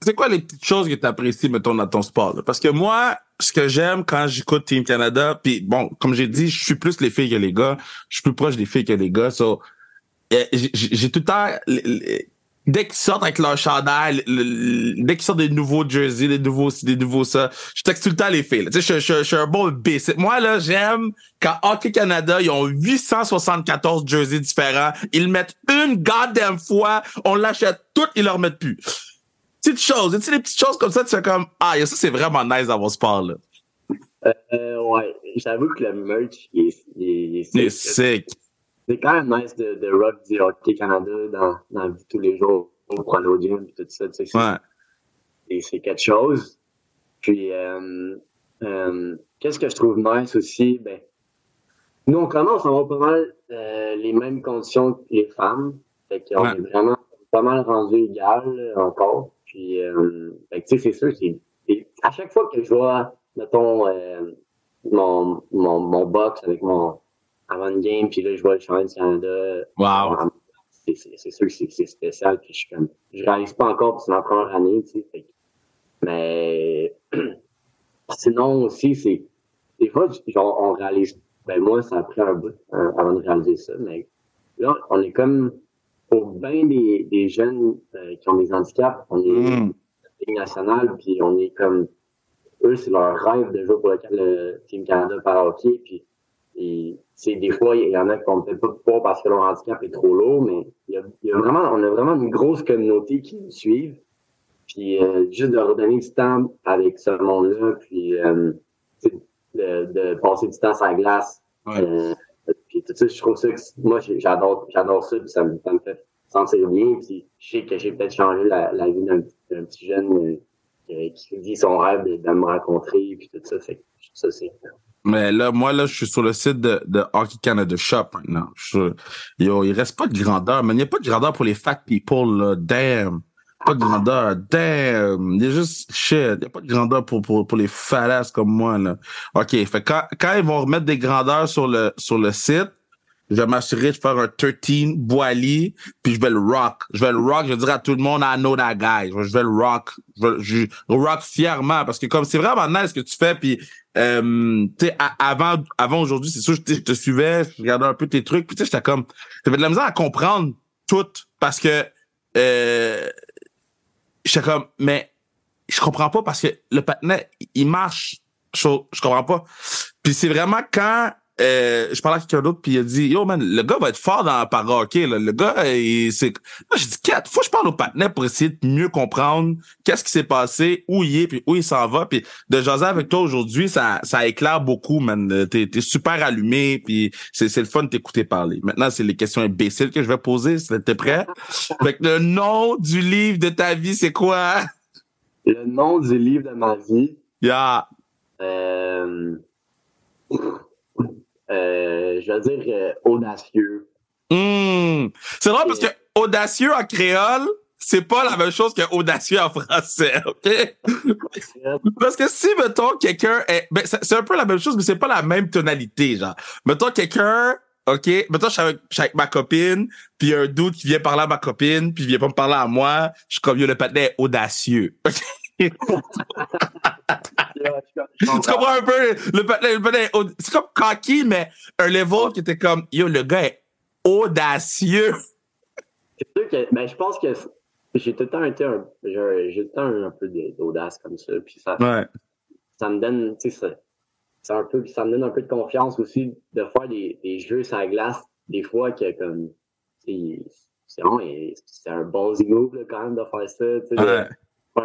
C'est quoi les petites choses que tu apprécies, mettons, dans ton sport? Parce que moi, ce que j'aime quand j'écoute Team Canada, puis bon, comme j'ai dit, je suis plus les filles que les gars. Je suis plus proche des filles que les gars. So, eh, j'ai tout le temps dès qu'ils sortent avec leur chandail, dès qu'ils sortent des nouveaux jerseys, des nouveaux des nouveaux ça, je texte tout le temps les filles. Tu sais, je, je, je, suis un bon B. Moi, là, j'aime quand Hockey Canada, ils ont 874 jerseys différents. Ils le mettent une goddamn fois, on l'achète toutes, ils le remettent plus. Petites choses, tu sais, des petites choses comme ça, tu fais comme, ah, ça, c'est vraiment nice d'avoir ce sport, là. Euh, ouais, j'avoue que le merch, il est, il est, il est sick c'est quand même nice de, de rock du Hockey Canada dans, dans la vie de tous les jours, au Chrono Gym et tout ça. Tu sais, ouais. C'est quelque chose. Puis, euh, euh, qu'est-ce que je trouve nice aussi? Ben, nous, on commence à avoir pas mal euh, les mêmes conditions que les femmes. Fait qu'on est vraiment pas mal rendu égal encore. Puis, tu sais, c'est sûr, c'est, à chaque fois que je vois, mettons, mon, mon, mon box avec mon, avant une game, puis là, je vois le championnat du Canada. Wow. C'est sûr que c'est spécial, puis je suis comme, je réalise pas encore, puis c'est ma première année, tu sais. Mais, *clears throat* sinon aussi, c'est, des fois, genre, on réalise, ben moi, ça a pris un bout hein, avant de réaliser ça, mais là, on est comme, pour bien des, des jeunes euh, qui ont des handicaps, on est mm. nationale, puis on est comme, eux, c'est leur rêve de jouer pour le, Team Canada par hockey, puis et des fois, il y en a qui ne peut-être pas pouvoir parce que leur handicap est trop lourd, mais il y, a, il y a vraiment, on a vraiment une grosse communauté qui nous suivent. Puis euh, juste de redonner du temps avec ce monde-là, puis euh, de, de, passer du temps sur la glace. Euh, puis tout ça, je trouve ça que moi j'adore j'adore ça, puis ça me, ça me fait sentir bien. Puis je sais que j'ai peut-être changé la, la vie d'un petit jeune euh, qui dit son rêve de, de me rencontrer, puis tout ça. Fait ça, c'est mais là, moi, là, je suis sur le site de, de Hockey Canada Shop maintenant. Yo, il reste pas de grandeur, mais il n'y a pas de grandeur pour les fat people, là. Damn. Pas de grandeur. Damn. Il y a juste shit. Il n'y a pas de grandeur pour, pour, pour les falasses comme moi, là. OK. Fait quand, quand ils vont remettre des grandeurs sur le, sur le site, je vais m'assurer de faire un 13 Boily, puis je vais le rock. Je vais le rock, je vais dire à tout le monde, I know that guy. Je vais le rock. Je, vais, je rock fièrement, parce que comme c'est vraiment nice ce que tu fais, puis euh, tu sais, avant, avant aujourd'hui, c'est sûr, je te suivais, je regardais un peu tes trucs, puis tu sais, j'étais comme, j'avais de la misère à comprendre tout, parce que euh, j'étais comme, mais je comprends pas parce que le patinet, il marche, je, je comprends pas. Puis c'est vraiment quand euh, je parlais à quelqu'un d'autre puis il a dit yo man le gars va être fort dans par hockey là. le gars c'est moi j'ai dit quatre faut que je parle au partenaire pour essayer de mieux comprendre qu'est-ce qui s'est passé où il est puis où il s'en va puis de jaser avec toi aujourd'hui ça ça éclaire beaucoup man. T'es es super allumé puis c'est c'est le fun de t'écouter parler. Maintenant c'est les questions imbéciles que je vais poser t'es prêt. Avec le nom du livre de ta vie c'est quoi? Le nom du livre de ma vie yeah. euh euh, je veux dire, euh, audacieux. Mmh. C'est drôle parce que audacieux en créole, c'est pas la même chose que audacieux en français, *laughs* OK? Parce que si, mettons, quelqu'un est, ben, c'est un peu la même chose, mais c'est pas la même tonalité, genre. Mettons, quelqu'un, OK, mettons, je suis avec, ma copine, puis un doute qui vient parler à ma copine, puis il vient pas me parler à moi, je suis comme, yo, le patin est audacieux. *laughs* tu comprends un peu le patin, c'est comme cocky, mais un level qui était comme, yo, le gars est audacieux. C'est sûr que, ben, je pense que j'ai tout le temps été un, j'ai tout le temps un peu d'audace comme ça, puis ça, ça me donne, tu sais, ça, un peu, ça me donne un peu de confiance aussi de faire des, des jeux sur la glace, des fois que comme, c'est c'est un ballsy move là, quand même de faire ça, tu sais.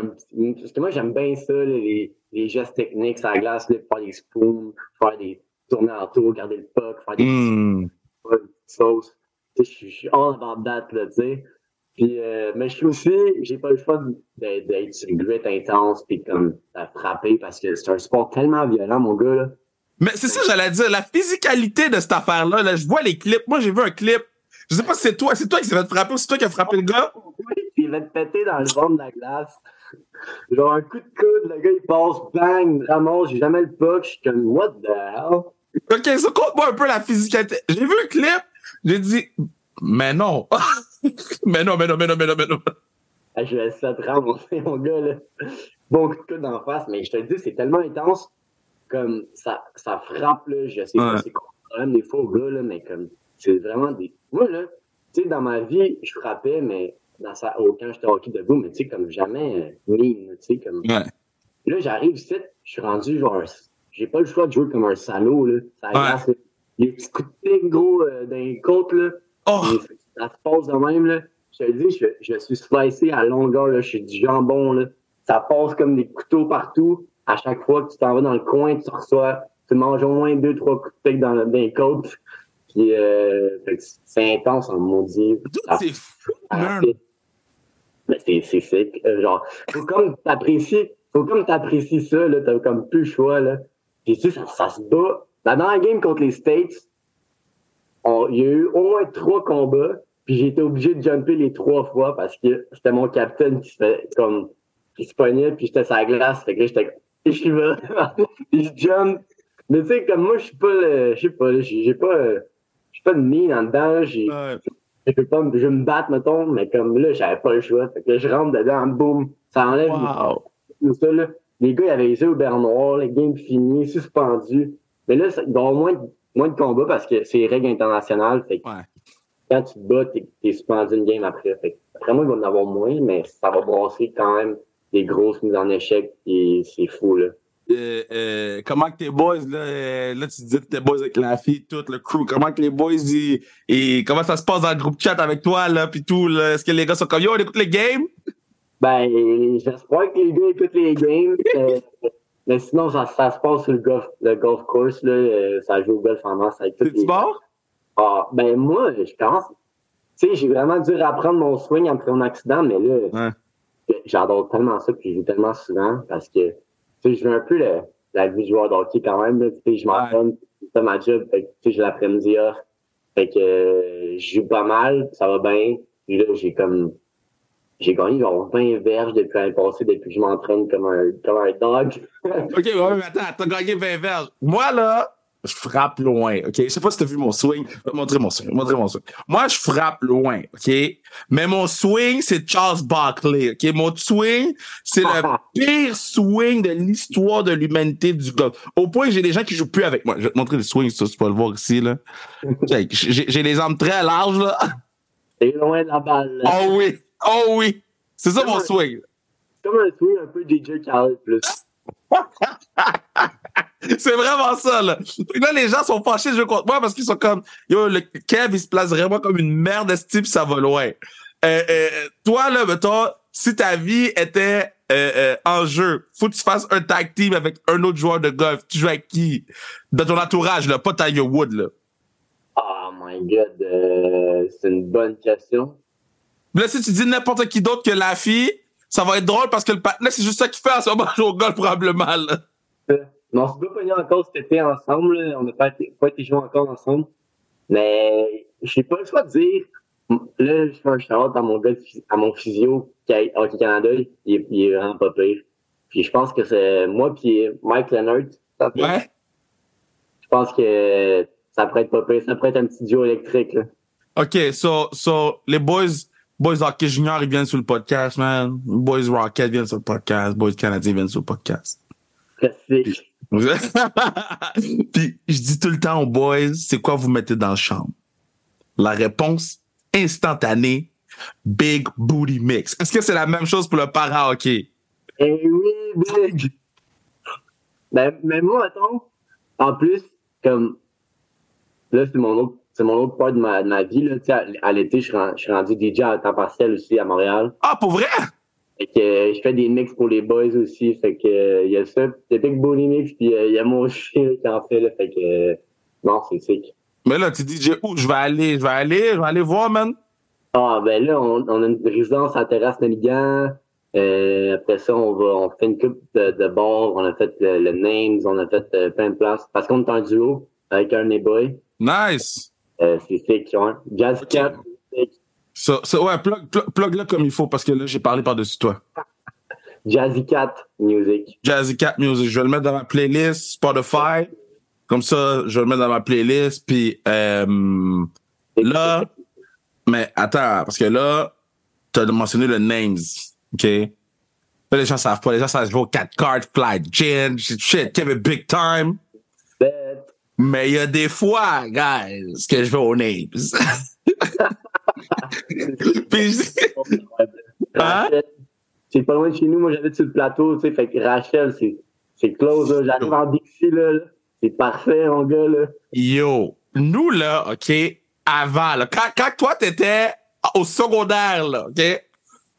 Parce que moi, j'aime bien ça, les, les, gestes techniques sur la glace, là, faire des spoons, faire des tournées en tour, garder le puck, faire des mm. sauces. Je suis about that, là, tu sais. Puis, euh, mais je suis aussi, j'ai pas le choix d'être sur une grit intense puis comme à frapper parce que c'est un sport tellement violent, mon gars. Là. Mais c'est ça, j'allais dire, la physicalité de cette affaire-là, là, je vois les clips. Moi, j'ai vu un clip. Je sais pas si c'est toi, c'est toi qui s'est fait frapper ou c'est toi qui as frappé le gars? Oui, il va te péter dans le ventre de la glace. Genre un coup de coude, le gars il passe, bang, ramasse, j'ai jamais le puck, je suis comme, what the hell? Ok, ça compte moi un peu la physicalité. J'ai vu un clip, j'ai dit, *laughs* mais non. mais non, mais non, mais non, mais non, mais non. je vais essayer de ramasser, mon gars, là. Bon coup de coude en face, mais je te dis, c'est tellement intense, comme ça, ça frappe, là. Je sais pas c'est quoi des faux gars, là, mais comme, c'est vraiment des. Moi, là, tu sais, dans ma vie, je frappais, mais dans sa... quand j'étais hockey debout, mais tu sais, comme jamais euh, mine, tu sais, comme. Ouais. Là, j'arrive ici, je suis rendu genre. J'ai pas le choix de jouer comme un salaud, là. Ça ouais. les petits coups de pique, gros, euh, dans les côtes, là. Oh! ça se passe de même, là. Je te dis, je, je suis slicé à longueur, là. Je suis du jambon, là. Ça passe comme des couteaux partout. À chaque fois que tu t'en vas dans le coin, tu reçois, tu manges au moins deux, trois coups de pique dans, dans les côtes. Puis, euh, c'est intense en maudit. C'est fou, man! Mais c'est sick. Euh, genre, faut comme t'apprécies, faut comme t'apprécies ça, là. T'as comme plus le choix, là. Puis, tu sais, ça, ça se bat. Dans la game contre les States, il y a eu au moins trois combats, puis j'ai été obligé de jumper les trois fois parce que c'était mon capitaine qui se fait comme qui se pognait, puis j'étais sur la glace, fait que j'étais *laughs* je suis là, puis je jump. Mais tu sais, comme moi, je suis pas, je sais pas, j'ai pas, je suis pas de mine en dedans, j'ai, je peux pas, je me battre, mettons, mais comme là, j'avais pas le choix, fait que je rentre dedans, boum, ça enlève wow. ça, là. Les gars, ils avaient les yeux au beurre noir, les games finis, suspendus. Mais là, il doit moins moins de combats parce que c'est règles internationales. Fait Quand tu te bats, t'es es suspendu une game après. Fait après moi, il va en avoir moins, mais ça va brasser quand même des grosses mises en échec et c'est fou, là. Euh, euh, comment que tes boys, là, euh, là, tu disais que tes boys avec la fille, tout le crew, comment que les boys, et comment ça se passe dans le groupe chat avec toi, là, puis tout, Est-ce que les gars sont comme, yo, on écoute les games? Ben, j'espère que les gars écoutent les games. *laughs* Mais sinon, ça, ça, se passe sur le golf, le golf course, là. Ça joue au golf en masse avec tout. C'est-tu bon? Ah, ben, moi, je pense. Tu sais, j'ai vraiment dû apprendre mon swing après mon accident, mais là, j'adore tellement ça, puis je joue tellement souvent parce que, tu sais, je veux un peu la vie de joueur d'hockey quand même, Tu sais, je m'entraîne, c'est ma job, tu sais, j'ai l'après-midi off. Fait que, euh, je joue pas mal, ça va bien. Puis là, j'ai comme j'ai gagné genre 20 verges depuis l'année passée, depuis que je m'entraîne comme un, comme un dog. OK, ouais, mais attends, t'as gagné 20 verges. Moi, là, je frappe loin, OK? Je sais pas si t'as vu mon swing. Je vais te montrer mon swing. Montrer mon swing. Moi, je frappe loin, OK? Mais mon swing, c'est Charles Barkley, OK? Mon swing, c'est le *laughs* pire swing de l'histoire de l'humanité du golf. Au point que j'ai des gens qui jouent plus avec moi. Je vais te montrer le swing, ça, tu peux le voir ici, là. *laughs* j'ai les armes très larges, là. C'est loin de la balle. Là. Oh oui! Oh oui! C'est ça mon swing. C'est comme un swing un peu DJ Khaled plus. C'est vraiment ça, là. Là, les gens sont fâchés de jouer contre moi parce qu'ils sont comme, yo, le Kev, il se place vraiment comme une merde de type, ça va loin? Euh, euh, toi, là, mettons, si ta vie était euh, en jeu, faut que tu fasses un tag team avec un autre joueur de golf. Tu joues avec qui? Dans ton entourage, là, pas Tiger Wood, là. Oh my god, c'est une bonne question. Là, si tu dis n'importe qui d'autre que la fille, ça va être drôle parce que le partenaire, c'est juste ça qu'il fait en ce moment au golf probablement. Là. Euh, non, on s'est pas pogné encore cet été ensemble. On n'a pas été, pas été joué encore ensemble. Mais j'ai pas le choix de dire là, je fais un shout à mon gars, à mon physio qui a Hockey Canada, il, est- il est vraiment pas pire. Puis je pense que c'est moi puis Mike Leonard. ça Ouais. Je pense que ça pourrait être pas pire. Ça pourrait être un petit duo électrique, là. OK, so, so les boys, boys hockey junior, ils viennent sur le podcast, man. Boys rocket viennent sur le podcast. Boys canadiens viennent sur le podcast. Classique. *laughs* Puis je dis tout le temps aux boys, c'est quoi vous mettez dans la chambre? La réponse instantanée, big booty mix. Est-ce que c'est la même chose pour le para-hockey? Eh oui, big! Ben, mais moi, attends, en plus, comme, là, c'est mon autre, c'est mon autre part de ma, de ma vie, là, à, à l'été, je suis ren- je suis rendu DJ à temps partiel aussi à Montréal. Ah, pour vrai? Fait que euh, je fais des mix pour les boys aussi, fait que, euh, il y a ça, des Big Booty Mix, puis euh, il y a mon *laughs* chien qui en fait, là, fait que, euh, non, c'est sick. Mais là, tu dis, où? Je vais aller, je vais aller, je vais aller voir, man. Ah, ben là, on, on a une résidence à la terrasse Naligan. Euh, après ça, on va, on fait une coupe de, de bars. On a fait le, le Names, on a fait plein de places. Parce qu'on est un duo avec un des boys. Nice. Euh, c'est sick, ouais. Jazz Cat, sick. So, so, ouais, plug, plug, plug là comme il faut parce que là, j'ai parlé par-dessus toi. *laughs* Jazzy Cat Music. Jazzy Cat Music. Je vais le mettre dans ma playlist Spotify. Comme ça, je vais le mettre dans ma playlist. Puis euh, là, mais attends, parce que là, tu as mentionné le names. OK? Là, les gens savent pas. Les gens savent jouer au 4 cards, fly gin, shit, Kevin Big Time. Mais il y a des fois, guys, que je vais aux names. *laughs* Puis Hein? C'est pas loin de chez nous. Moi, j'habite sur le plateau, tu sais. Fait que Rachel, c'est, c'est close, là. J'arrive en Dixie, là. là. C'est parfait, mon gars, là. Yo, nous là, OK, avant, là, quand, quand toi t'étais au secondaire, là, OK,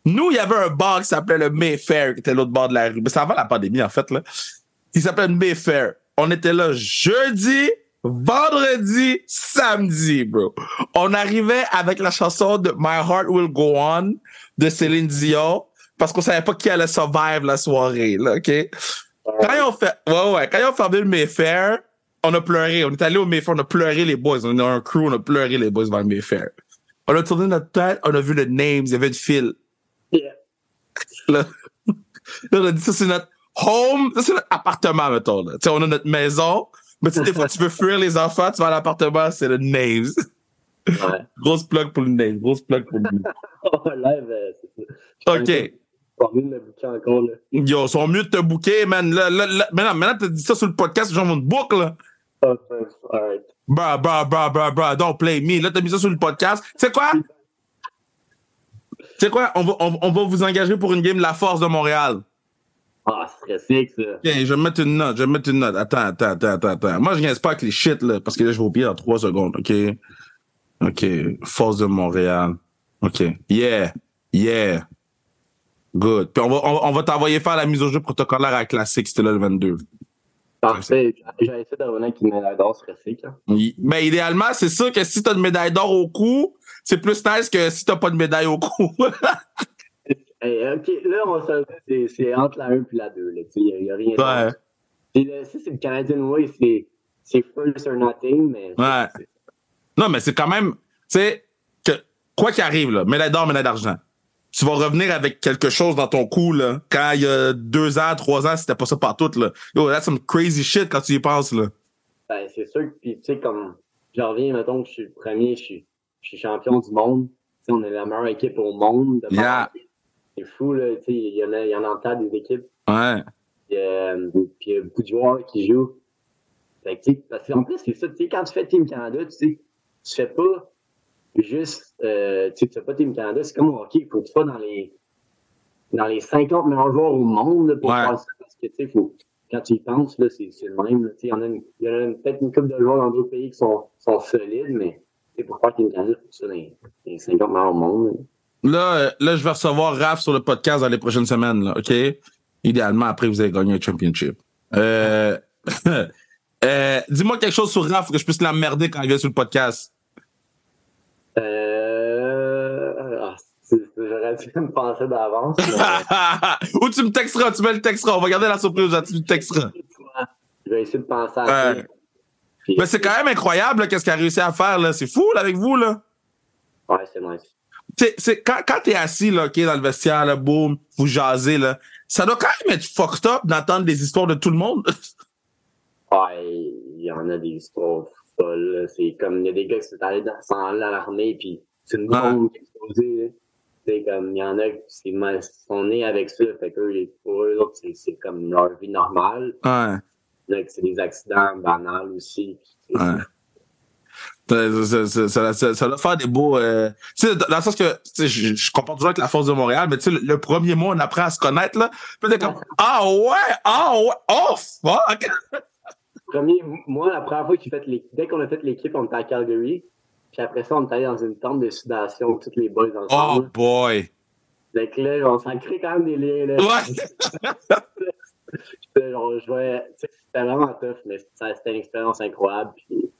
nous, il y avait un bar qui s'appelait le Mayfair, qui était l'autre bord de la rue. Mais c'est avant la pandémie, en fait, là. Il s'appelait le Mayfair. On était là jeudi, vendredi, samedi, bro. On arrivait avec la chanson de My Heart Will Go On de Céline Dion parce qu'on savait pas qui allait survivre la soirée, là, OK? Quand ils ont fait, ouais, ouais, quand ils ont fermé le Mayfair, on a pleuré. On est allé au Mayfair, on a pleuré les boys. On a un crew, on a pleuré les boys dans le Mayfair. On a tourné notre tête, on a vu le names, il y avait une file. Yeah. Là, *laughs* là, on a dit ça, c'est notre home, ça, c'est notre appartement, mettons, là. Tu on a notre maison, mais tu des fois, tu veux fuir les enfants, tu vas à l'appartement, c'est le names. Ouais. *laughs* grosse plug pour le names, grosse plug pour le names. *laughs* Oh, live, euh, c'est ça. OK. Bouquer encore, là. Yo, ils sont mieux de te booker, man. Là, là, là, maintenant, maintenant, t'as dit ça sur le podcast, les gens vont te book, là. Oh, thanks. All right. Bruh, bruh, bruh, bruh, bruh, don't play me. Là, t'as mis ça sur le podcast. Tu sais quoi? Tu sais quoi? On va, on, on va vous engager pour une game La Force de Montréal. Ah, ce serait sick, ça. Ok, je vais mettre une note, je vais mettre une note. Attends, attends, attends, attends, attends. Moi, je viens pas avec les shit, là, parce que là, je vais oublier dans trois secondes, OK? OK. Force de Montréal. OK. Yeah. Yeah. Good. Puis on va, on, on va t'envoyer faire la mise au jeu protocolaire à Classique, c'était là le 22. Parfait. J'avais essayé de revenir avec une médaille d'or, hein. Oui. Mais idéalement, c'est sûr que si t'as une médaille d'or au cou, c'est plus nice que si t'as pas de médaille au cou. *laughs* Hey, OK, là, on va se le dire, c'est- entre la 1 et la 2, là. Tu sais, il n'y a, rien Ouais. Puis là, Si c'est le Canadian Way, c'est first or nothing, mais... Ouais. non, mais c'est quand même, tu sais, que quoi qu'il arrive, là, médaille d'or, médaille d'argent, tu vas revenir avec quelque chose dans ton cou, là. Quand il y a deux ans, trois ans, c'était pas ça partout, là. Yo, that's some crazy shit quand tu y penses, là. Ben, c'est sûr que, puis, tu sais, comme, j'en reviens, mettons que je suis le premier, je suis, je suis champion du monde. On est la meilleure équipe au monde. de Yeah. C'est fou, là. Tu sais, il y en a, il y en a en tas des équipes. Ouais. Puis, euh, puis il y a beaucoup de joueurs qui jouent. Fait que, tu sais, parce qu'en plus, c'est ça, tu sais, quand tu fais Team Canada, tu sais, tu fais pas juste, euh, tu sais, tu fais pas Team Canada, c'est comme au hockey, il faut que tu sois dans les, dans les 50 meilleurs joueurs au monde, là, pour Ouais. faire ça, parce que, tu sais, faut, quand tu y penses, là, c'est, c'est le même, tu sais, il y en a, une- il y en a peut-être une couple de joueurs dans d'autres pays qui sont, sont solides, mais, tu sais, pour faire Team Canada, il faut que tu sois dans les, dans les 50 meilleurs au monde, là. Là, euh, là, je vais recevoir Raph sur le podcast dans les prochaines semaines, là, OK? Idéalement, après, vous avez gagné un championship. Euh, *laughs* euh, dis-moi quelque chose sur Raph que je puisse l'emmerder quand il vient sur le podcast. Euh, ah, j'aurais dû me penser d'avance, *laughs* mais- Ou tu me texteras, tu me le texteras. On va garder la surprise, tu me texteras. Je vais essayer de penser à ça. Puis- Mais c'est quand même incroyable, qu'est-ce qu'il a réussi à faire, là. C'est fou, là, avec vous, là. Ouais, c'est nice. C'est, c'est, quand, quand t'es assis, là, dans le vestiaire, là, boum, vous jasez, là, ça doit quand même être fucked up d'entendre des histoires de tout le monde. *laughs* Ouais, il y en a des histoires folles. C'est comme, il y a des gars qui sont allés dans, sont allés à l'armée, puis c'est une bombe qui a explosé. là. C'est comme, il y en a qui sont nés avec ça, fait que pour eux autres, c'est, comme leur vie normale. Ouais. C'est des accidents banals aussi. Ouais. Ça, ça, ça, ça, doit faire des beaux. Euh... Tu sais, dans le sens que je, je comprends toujours avec la force de Montréal, mais tu sais, le, le premier mois, on apprend à se connaître, là. Puis t'es comme Ah ouais! Ah ouais! Oh fuck! Premier, moi, la première fois que j'ai fait l'équipe, dès qu'on a fait l'équipe, on était à Calgary. Puis après ça, on est allé dans une tente de sudation, tous les boys Oh ensemble. boy! Fait que là, on s'en crée quand même des liens, là. Ouais! *laughs* Genre, je sais, c'était vraiment tough, mais c'était une expérience incroyable. Puis,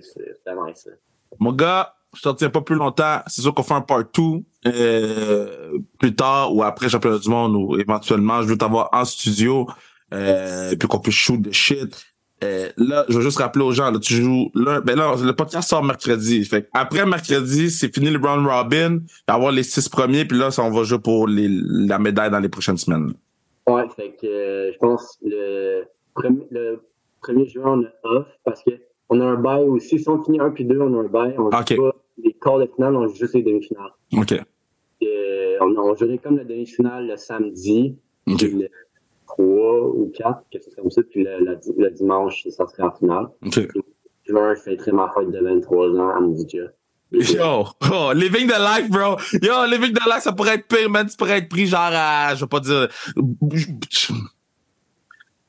c'est- nice. ça. Mon gars, je t'en tiens pas plus longtemps. C'est sûr qu'on fait un part 2 euh, plus tard ou après championnat du monde ou éventuellement, je veux t'avoir en studio euh, puis qu'on puisse shoot de shit. Euh, là, je veux juste rappeler aux gens, là, tu joues là, ben là, le podcast sort mercredi. Fait après mercredi, c'est fini le round robin, il va y avoir les six premiers, puis là, ça, on va jouer pour les, la médaille dans les prochaines semaines. Ouais, fait que euh, je pense le premier, le premier juin, on a off parce que on a un bail aussi. Si on finit 1 puis 2, on a un bail. On Ok. joue pas les quarts de finale, on joue juste les demi-finales. OK. Euh, on, on jouerait comme la demi-finale le samedi, OK. puis le 3 ou 4, quelque chose comme ça, puis le, le, le dimanche, ça serait en finale. OK. Juin, je fêterai ma fête de 23 ans à Mdija. Yo, oh, living the life, bro. Yo, living the life, ça pourrait être pire, man. Tu pourrais être pris genre à, je vais pas dire.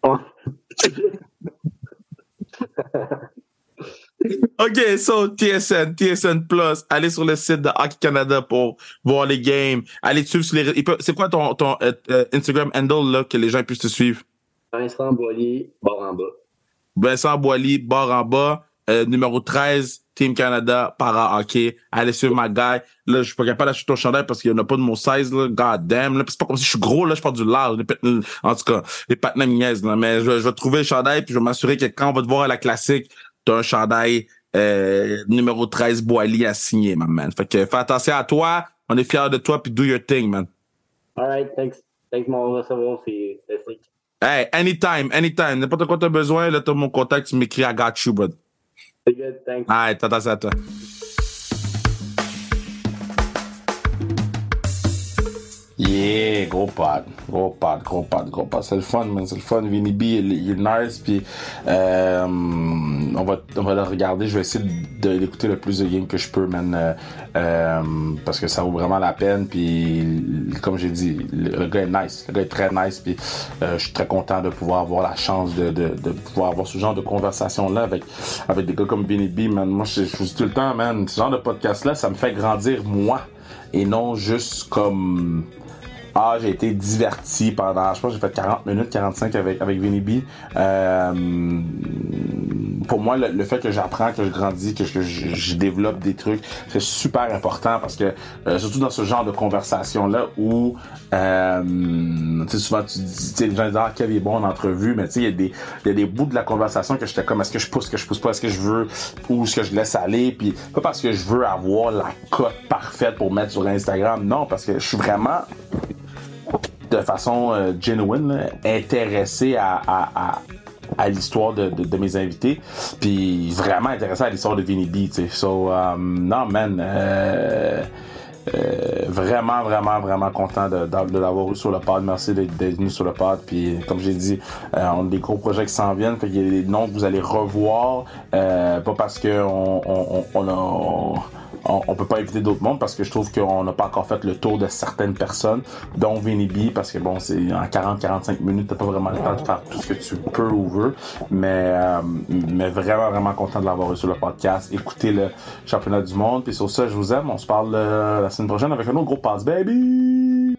*laughs* OK, so TSN, TSN Plus, allez sur le site de Hockey Canada pour voir les games. Allez suivre sur les. C'est quoi ton, ton euh, euh, Instagram handle là que les gens puissent te suivre? Vincent Boilier, bord en bas. Vincent Boily, barre en bas, euh, numéro 13, Team Canada, para hockey. Allez suivre ma guy. Là, je suis pas capable d'acheter ton chandail parce qu'il y en a pas de mon size, là. God damn, là. C'est pas comme si je suis gros, là, je porte du large. En tout cas, les niaisent, là. Mais je, vais- je vais trouver le chandail puis je vais m'assurer que quand on va te voir à la classique, t'as un chandail, euh, numéro 13 Boily à signer, my man. Fait que fais attention à toi. On est fiers de toi puis do your thing, man. Alright, thanks. Thanks, mon recevoir, c'est. Hey, anytime, anytime. N'importe quoi t'as besoin, là, t'as mon contact, tu m'écris, I got you, brother. C'est good, thanks. Alright, attention à toi. Yeah, gros pod, gros pod, gros pod, gros pod. C'est le fun, man, c'est le fun. Vinny B, il, est nice, puis euh, on va, on va le regarder. Je vais essayer de l'écouter le plus de games que je peux, man, euh, euh, parce que ça vaut vraiment la peine. Puis, comme j'ai dit, le, gars est nice, le gars est très nice, puis euh, je suis très content de pouvoir avoir la chance de, de, de pouvoir avoir ce genre de conversation là avec avec des gars comme Vinny B, man. Moi, je, je vous dis tout le temps, man, ce genre de podcast là, ça me fait grandir moi et non juste comme ah, j'ai été diverti pendant, je pense j'ai fait 40 minutes, 45 avec, avec Vinny B. Euh, pour moi, le, fait que j'apprends, que je grandis, que, je, développe des trucs, c'est super important parce que, euh, surtout dans ce genre de conversation-là où, euh, tu sais, souvent tu dis, tu les gens disent, ah, Kev est bon en entrevue, mais tu sais, il y a des, y a des bouts de la conversation que j'étais comme, est-ce que je pousse, que je pousse pas, est-ce que je veux, ou est-ce que je laisse aller, puis pas parce que je veux avoir la cote parfaite pour mettre sur Instagram, non, parce que je suis vraiment de façon euh, genuine, intéressé à, à, à, à l'histoire de, de, mes invités, puis vraiment intéressé à l'histoire de Vinny B, tu sais. So, um, non, man, euh, euh, vraiment, vraiment, vraiment content de, de, l'avoir eu sur le pod. Merci d'être d'être venu sur le pod. Puis, comme j'ai dit, euh, on a des gros projets qui s'en viennent. Fait qu'il y a des noms que vous allez revoir. Euh, pas parce que on, on, on a... On, on, peut pas éviter d'autres mondes parce que je trouve qu'on n'a pas encore fait le tour de certaines personnes, dont Vinny B, parce que bon, c'est en 40-45 minutes, t'as pas vraiment le temps de faire tout ce que tu peux ou veux. Mais, euh, mais vraiment, vraiment content de l'avoir sur le podcast. Écoutez le championnat du monde. Puis sur ça, je vous aime. On se parle euh, la semaine prochaine avec un autre gros pass, baby!